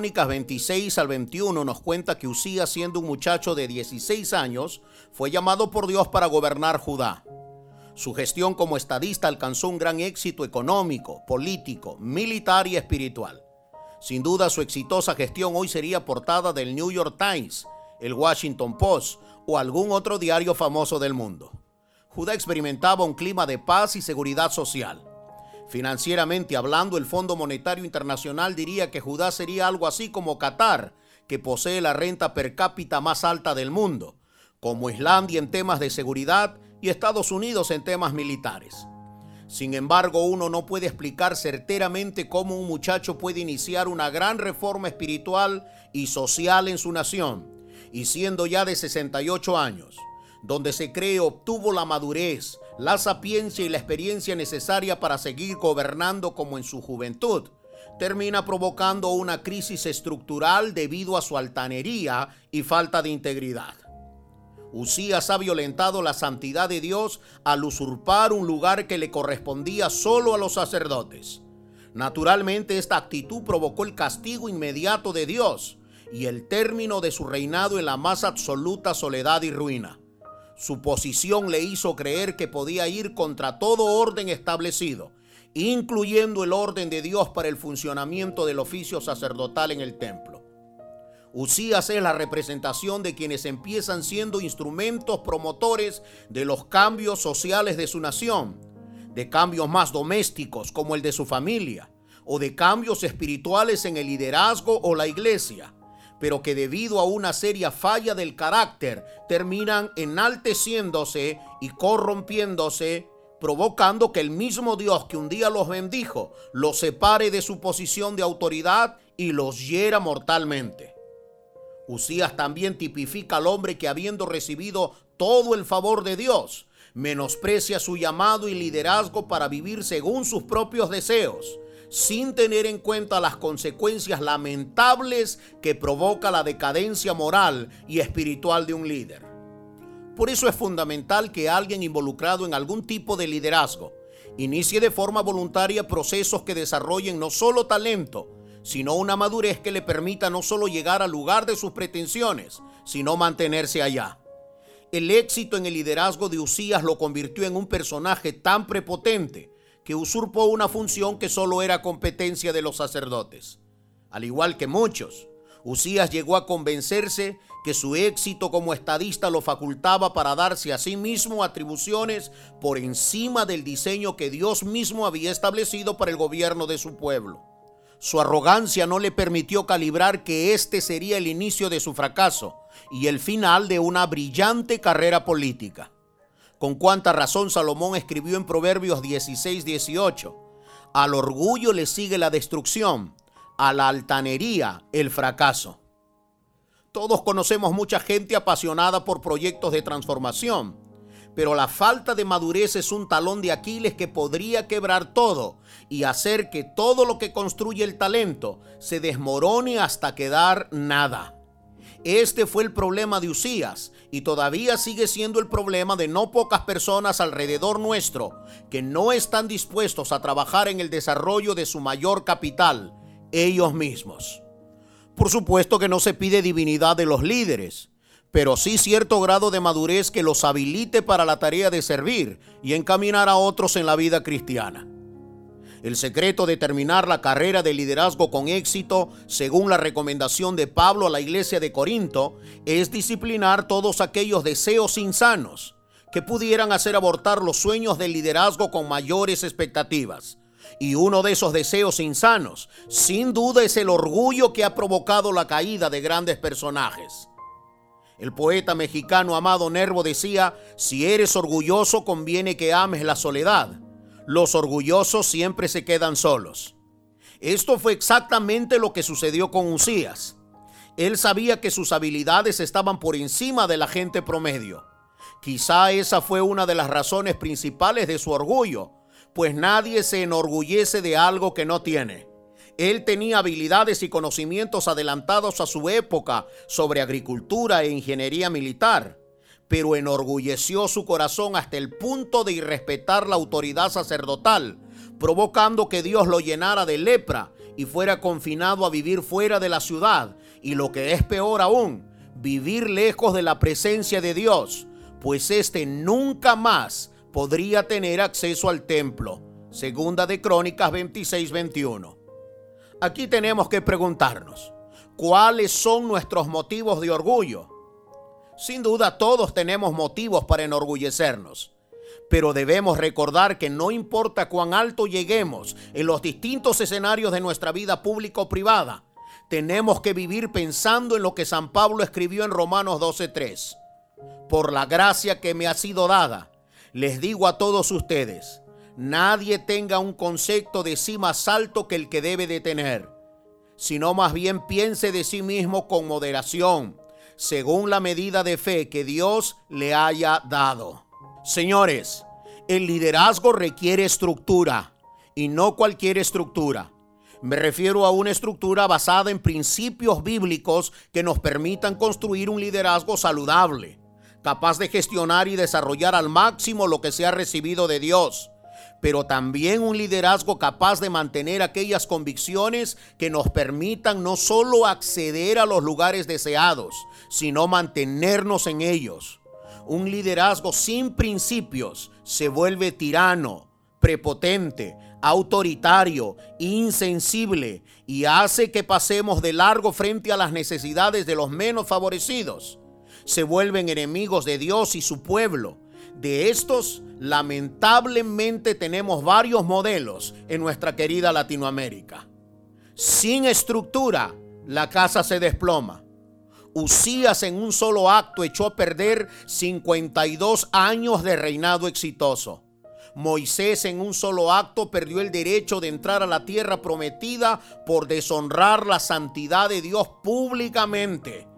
Crónicas 26 al 21 nos cuenta que Usías, siendo un muchacho de 16 años, fue llamado por Dios para gobernar Judá. Su gestión como estadista alcanzó un gran éxito económico, político, militar y espiritual. Sin duda su exitosa gestión hoy sería portada del New York Times, el Washington Post o algún otro diario famoso del mundo. Judá experimentaba un clima de paz y seguridad social. Financieramente hablando, el Fondo Monetario Internacional diría que Judá sería algo así como Qatar, que posee la renta per cápita más alta del mundo, como Islandia en temas de seguridad y Estados Unidos en temas militares. Sin embargo, uno no puede explicar certeramente cómo un muchacho puede iniciar una gran reforma espiritual y social en su nación, y siendo ya de 68 años, donde se cree obtuvo la madurez, la sapiencia y la experiencia necesaria para seguir gobernando como en su juventud, termina provocando una crisis estructural debido a su altanería y falta de integridad. Usías ha violentado la santidad de Dios al usurpar un lugar que le correspondía solo a los sacerdotes. Naturalmente esta actitud provocó el castigo inmediato de Dios y el término de su reinado en la más absoluta soledad y ruina. Su posición le hizo creer que podía ir contra todo orden establecido, incluyendo el orden de Dios para el funcionamiento del oficio sacerdotal en el templo. Usías es la representación de quienes empiezan siendo instrumentos promotores de los cambios sociales de su nación, de cambios más domésticos como el de su familia, o de cambios espirituales en el liderazgo o la iglesia pero que debido a una seria falla del carácter terminan enalteciéndose y corrompiéndose, provocando que el mismo Dios que un día los bendijo los separe de su posición de autoridad y los hiera mortalmente. Usías también tipifica al hombre que habiendo recibido todo el favor de Dios, menosprecia su llamado y liderazgo para vivir según sus propios deseos sin tener en cuenta las consecuencias lamentables que provoca la decadencia moral y espiritual de un líder. Por eso es fundamental que alguien involucrado en algún tipo de liderazgo inicie de forma voluntaria procesos que desarrollen no solo talento, sino una madurez que le permita no solo llegar al lugar de sus pretensiones, sino mantenerse allá. El éxito en el liderazgo de Usías lo convirtió en un personaje tan prepotente que usurpó una función que solo era competencia de los sacerdotes. Al igual que muchos, Usías llegó a convencerse que su éxito como estadista lo facultaba para darse a sí mismo atribuciones por encima del diseño que Dios mismo había establecido para el gobierno de su pueblo. Su arrogancia no le permitió calibrar que este sería el inicio de su fracaso y el final de una brillante carrera política. Con cuánta razón Salomón escribió en Proverbios 16, 18. Al orgullo le sigue la destrucción, a la altanería el fracaso. Todos conocemos mucha gente apasionada por proyectos de transformación, pero la falta de madurez es un talón de Aquiles que podría quebrar todo y hacer que todo lo que construye el talento se desmorone hasta quedar nada. Este fue el problema de Usías y todavía sigue siendo el problema de no pocas personas alrededor nuestro que no están dispuestos a trabajar en el desarrollo de su mayor capital, ellos mismos. Por supuesto que no se pide divinidad de los líderes, pero sí cierto grado de madurez que los habilite para la tarea de servir y encaminar a otros en la vida cristiana. El secreto de terminar la carrera de liderazgo con éxito, según la recomendación de Pablo a la iglesia de Corinto, es disciplinar todos aquellos deseos insanos que pudieran hacer abortar los sueños del liderazgo con mayores expectativas. Y uno de esos deseos insanos, sin duda, es el orgullo que ha provocado la caída de grandes personajes. El poeta mexicano Amado Nervo decía, si eres orgulloso conviene que ames la soledad los orgullosos siempre se quedan solos. Esto fue exactamente lo que sucedió con Usías. Él sabía que sus habilidades estaban por encima de la gente promedio. Quizá esa fue una de las razones principales de su orgullo, pues nadie se enorgullece de algo que no tiene. Él tenía habilidades y conocimientos adelantados a su época sobre agricultura e ingeniería militar pero enorgulleció su corazón hasta el punto de irrespetar la autoridad sacerdotal, provocando que Dios lo llenara de lepra y fuera confinado a vivir fuera de la ciudad y lo que es peor aún, vivir lejos de la presencia de Dios, pues éste nunca más podría tener acceso al templo. Segunda de Crónicas 26-21. Aquí tenemos que preguntarnos, ¿cuáles son nuestros motivos de orgullo? Sin duda todos tenemos motivos para enorgullecernos, pero debemos recordar que no importa cuán alto lleguemos en los distintos escenarios de nuestra vida pública o privada, tenemos que vivir pensando en lo que San Pablo escribió en Romanos 12:3. Por la gracia que me ha sido dada, les digo a todos ustedes, nadie tenga un concepto de sí más alto que el que debe de tener, sino más bien piense de sí mismo con moderación, según la medida de fe que Dios le haya dado. Señores, el liderazgo requiere estructura y no cualquier estructura. Me refiero a una estructura basada en principios bíblicos que nos permitan construir un liderazgo saludable, capaz de gestionar y desarrollar al máximo lo que se ha recibido de Dios, pero también un liderazgo capaz de mantener aquellas convicciones que nos permitan no solo acceder a los lugares deseados, sino mantenernos en ellos. Un liderazgo sin principios se vuelve tirano, prepotente, autoritario, insensible y hace que pasemos de largo frente a las necesidades de los menos favorecidos. Se vuelven enemigos de Dios y su pueblo. De estos, lamentablemente tenemos varios modelos en nuestra querida Latinoamérica. Sin estructura, la casa se desploma. Usías en un solo acto echó a perder 52 años de reinado exitoso. Moisés en un solo acto perdió el derecho de entrar a la tierra prometida por deshonrar la santidad de Dios públicamente.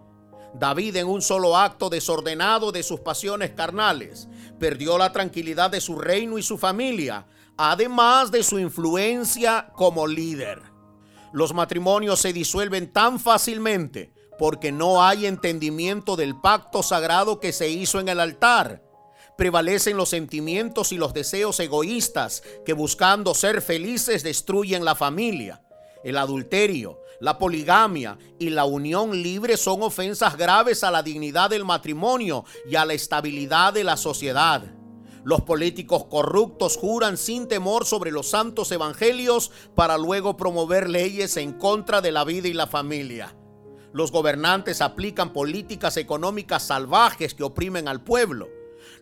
David en un solo acto desordenado de sus pasiones carnales perdió la tranquilidad de su reino y su familia, además de su influencia como líder. Los matrimonios se disuelven tan fácilmente porque no hay entendimiento del pacto sagrado que se hizo en el altar prevalecen los sentimientos y los deseos egoístas que buscando ser felices destruyen la familia. El adulterio, la poligamia y la unión libre son ofensas graves a la dignidad del matrimonio y a la estabilidad de la sociedad. Los políticos corruptos juran sin temor sobre los santos evangelios para luego promover leyes en contra de la vida y la familia. Los gobernantes aplican políticas económicas salvajes que oprimen al pueblo.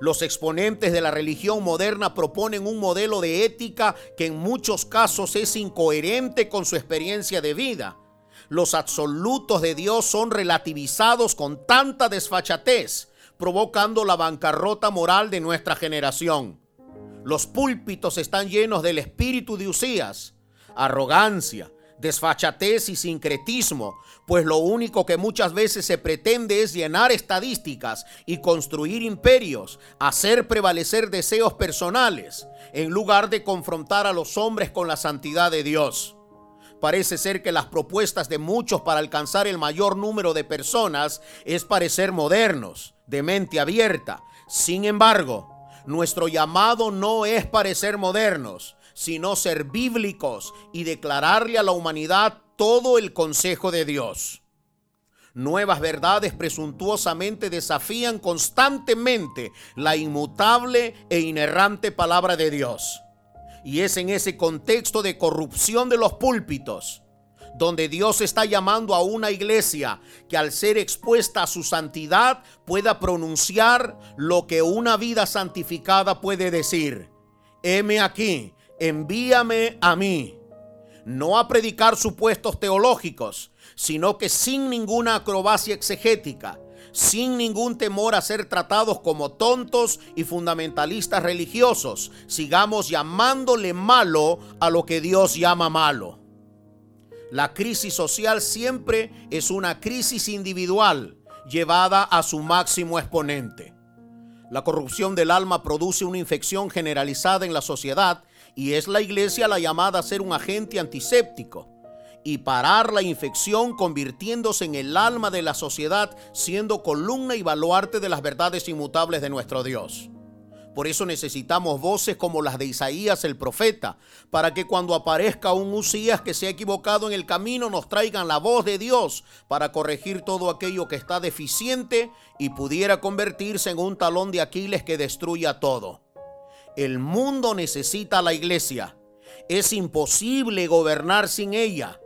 Los exponentes de la religión moderna proponen un modelo de ética que en muchos casos es incoherente con su experiencia de vida. Los absolutos de Dios son relativizados con tanta desfachatez, provocando la bancarrota moral de nuestra generación. Los púlpitos están llenos del espíritu de Usías, arrogancia, desfachatez y sincretismo, pues lo único que muchas veces se pretende es llenar estadísticas y construir imperios, hacer prevalecer deseos personales, en lugar de confrontar a los hombres con la santidad de Dios. Parece ser que las propuestas de muchos para alcanzar el mayor número de personas es parecer modernos, de mente abierta. Sin embargo, nuestro llamado no es parecer modernos, sino ser bíblicos y declararle a la humanidad todo el consejo de Dios. Nuevas verdades presuntuosamente desafían constantemente la inmutable e inerrante palabra de Dios. Y es en ese contexto de corrupción de los púlpitos donde Dios está llamando a una iglesia que al ser expuesta a su santidad pueda pronunciar lo que una vida santificada puede decir. Heme aquí, envíame a mí. No a predicar supuestos teológicos, sino que sin ninguna acrobacia exegética, sin ningún temor a ser tratados como tontos y fundamentalistas religiosos, sigamos llamándole malo a lo que Dios llama malo. La crisis social siempre es una crisis individual llevada a su máximo exponente. La corrupción del alma produce una infección generalizada en la sociedad y es la iglesia la llamada a ser un agente antiséptico y parar la infección convirtiéndose en el alma de la sociedad, siendo columna y baluarte de las verdades inmutables de nuestro Dios. Por eso necesitamos voces como las de Isaías el profeta, para que cuando aparezca un Usías que se ha equivocado en el camino nos traigan la voz de Dios para corregir todo aquello que está deficiente y pudiera convertirse en un talón de Aquiles que destruya todo. El mundo necesita a la iglesia. Es imposible gobernar sin ella.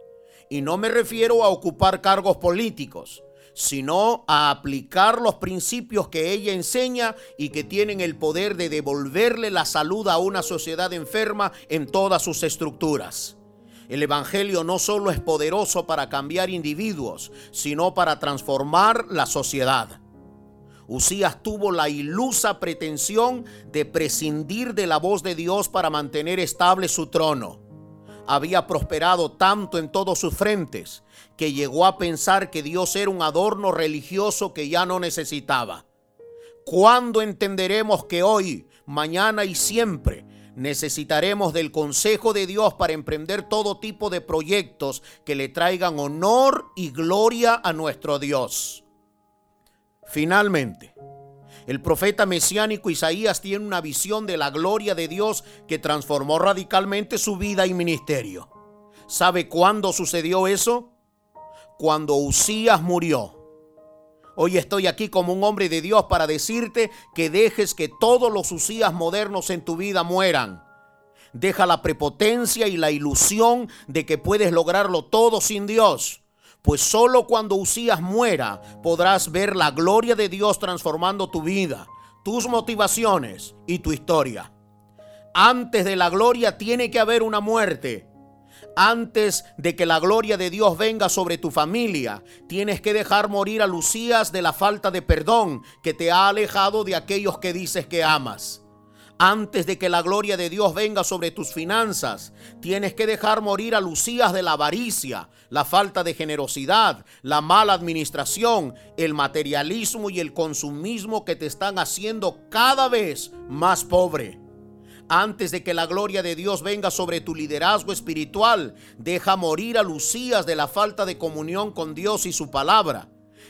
Y no me refiero a ocupar cargos políticos sino a aplicar los principios que ella enseña y que tienen el poder de devolverle la salud a una sociedad enferma en todas sus estructuras. El Evangelio no solo es poderoso para cambiar individuos, sino para transformar la sociedad. Usías tuvo la ilusa pretensión de prescindir de la voz de Dios para mantener estable su trono había prosperado tanto en todos sus frentes que llegó a pensar que Dios era un adorno religioso que ya no necesitaba. ¿Cuándo entenderemos que hoy, mañana y siempre necesitaremos del consejo de Dios para emprender todo tipo de proyectos que le traigan honor y gloria a nuestro Dios? Finalmente, el profeta mesiánico Isaías tiene una visión de la gloria de Dios que transformó radicalmente su vida y ministerio. ¿Sabe cuándo sucedió eso? Cuando Usías murió. Hoy estoy aquí como un hombre de Dios para decirte que dejes que todos los Usías modernos en tu vida mueran. Deja la prepotencia y la ilusión de que puedes lograrlo todo sin Dios pues solo cuando Usías muera podrás ver la gloria de Dios transformando tu vida, tus motivaciones y tu historia. Antes de la gloria tiene que haber una muerte. Antes de que la gloria de Dios venga sobre tu familia, tienes que dejar morir a Lucías de la falta de perdón que te ha alejado de aquellos que dices que amas. Antes de que la gloria de Dios venga sobre tus finanzas, tienes que dejar morir a Lucías de la avaricia, la falta de generosidad, la mala administración, el materialismo y el consumismo que te están haciendo cada vez más pobre. Antes de que la gloria de Dios venga sobre tu liderazgo espiritual, deja morir a Lucías de la falta de comunión con Dios y su palabra.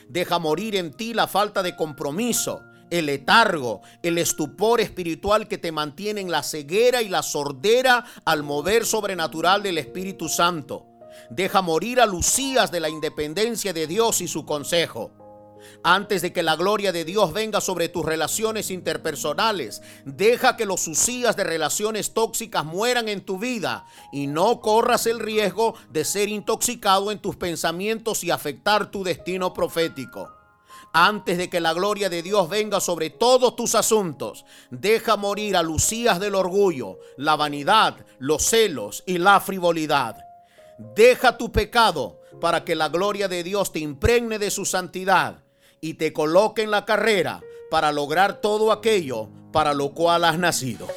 Deja morir en ti la falta de compromiso el letargo, el estupor espiritual que te mantiene en la ceguera y la sordera al mover sobrenatural del Espíritu Santo. Deja morir a Lucías de la independencia de Dios y su consejo. Antes de que la gloria de Dios venga sobre tus relaciones interpersonales, deja que los Usías de relaciones tóxicas mueran en tu vida y no corras el riesgo de ser intoxicado en tus pensamientos y afectar tu destino profético antes de que la gloria de Dios venga sobre todos tus asuntos. Deja morir a Lucías del orgullo, la vanidad, los celos y la frivolidad. Deja tu pecado para que la gloria de Dios te impregne de su santidad y te coloque en la carrera para lograr todo aquello para lo cual has nacido.